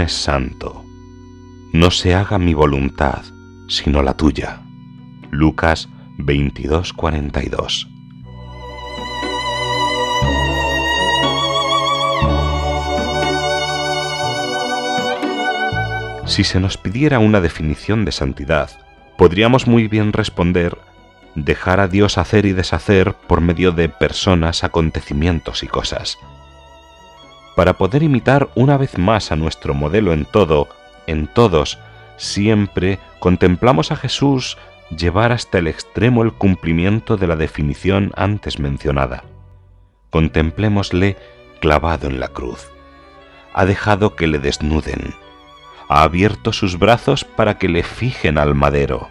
Lunes Santo. No se haga mi voluntad, sino la tuya. Lucas 22:42. Si se nos pidiera una definición de santidad, podríamos muy bien responder dejar a Dios hacer y deshacer por medio de personas, acontecimientos y cosas para poder imitar una vez más a nuestro modelo en todo, en todos, siempre contemplamos a Jesús llevar hasta el extremo el cumplimiento de la definición antes mencionada. Contemplémosle clavado en la cruz. Ha dejado que le desnuden. Ha abierto sus brazos para que le fijen al madero.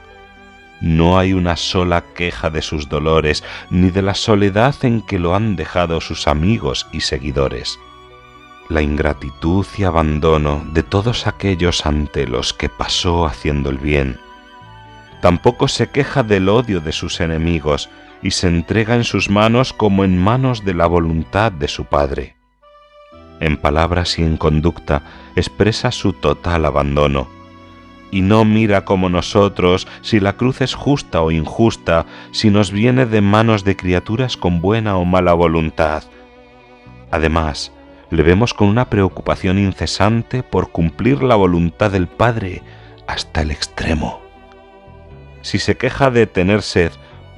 No hay una sola queja de sus dolores, ni de la soledad en que lo han dejado sus amigos y seguidores la ingratitud y abandono de todos aquellos ante los que pasó haciendo el bien. Tampoco se queja del odio de sus enemigos y se entrega en sus manos como en manos de la voluntad de su Padre. En palabras y en conducta expresa su total abandono, y no mira como nosotros si la cruz es justa o injusta, si nos viene de manos de criaturas con buena o mala voluntad. Además, le vemos con una preocupación incesante por cumplir la voluntad del Padre hasta el extremo. Si se queja de tener sed,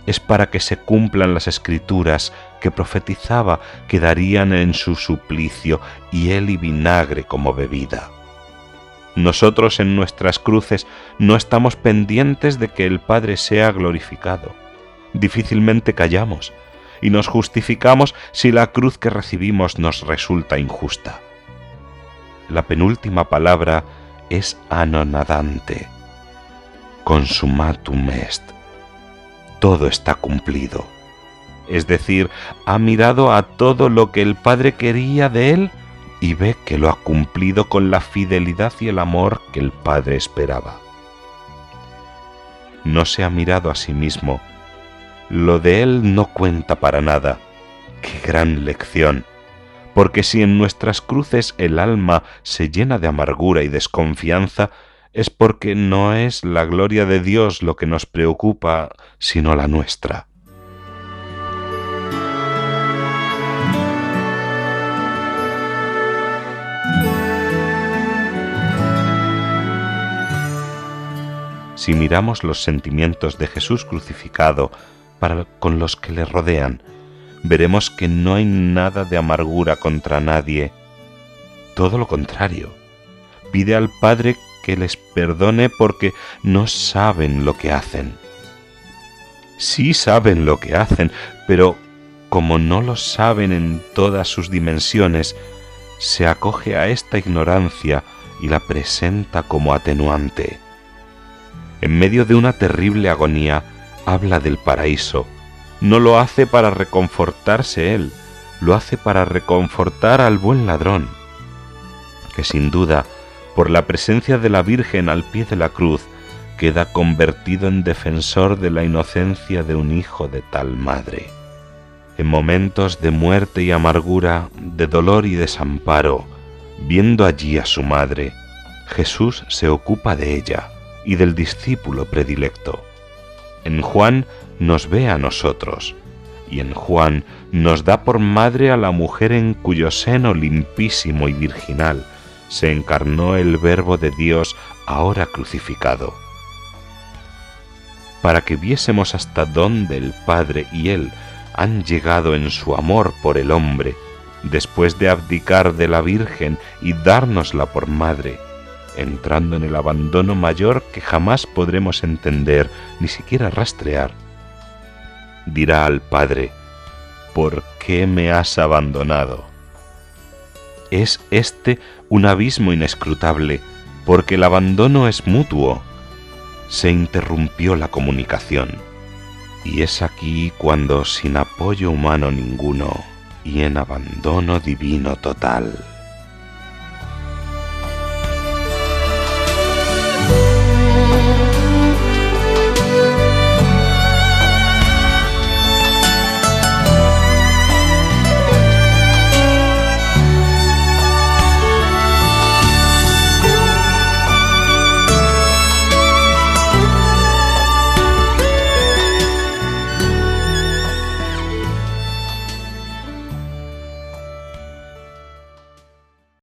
es para que se cumplan las escrituras que profetizaba que darían en su suplicio hiel y vinagre como bebida. Nosotros en nuestras cruces no estamos pendientes de que el Padre sea glorificado. Difícilmente callamos, y nos justificamos si la cruz que recibimos nos resulta injusta. La penúltima palabra es anonadante. Consumatum est. Todo está cumplido. Es decir, ha mirado a todo lo que el Padre quería de él y ve que lo ha cumplido con la fidelidad y el amor que el Padre esperaba. No se ha mirado a sí mismo, lo de él no cuenta para nada. ¡Qué gran lección! Porque si en nuestras cruces el alma se llena de amargura y desconfianza, es porque no es la gloria de Dios lo que nos preocupa, sino la nuestra. Si miramos los sentimientos de Jesús crucificado con los que le rodean, veremos que no hay nada de amargura contra nadie. Todo lo contrario, pide al Padre que les perdone porque no saben lo que hacen. Sí saben lo que hacen, pero como no lo saben en todas sus dimensiones, se acoge a esta ignorancia y la presenta como atenuante. En medio de una terrible agonía, habla del paraíso, no lo hace para reconfortarse él, lo hace para reconfortar al buen ladrón, que sin duda, por la presencia de la Virgen al pie de la cruz, queda convertido en defensor de la inocencia de un hijo de tal madre. En momentos de muerte y amargura, de dolor y desamparo, viendo allí a su madre, Jesús se ocupa de ella y del discípulo predilecto en Juan nos ve a nosotros, y en Juan nos da por madre a la mujer en cuyo seno limpísimo y virginal se encarnó el Verbo de Dios ahora crucificado. Para que viésemos hasta dónde el Padre y Él han llegado en su amor por el hombre, después de abdicar de la Virgen y dárnosla por madre, entrando en el abandono mayor que jamás podremos entender ni siquiera rastrear. Dirá al Padre, ¿por qué me has abandonado? Es este un abismo inescrutable, porque el abandono es mutuo. Se interrumpió la comunicación. Y es aquí cuando, sin apoyo humano ninguno, y en abandono divino total,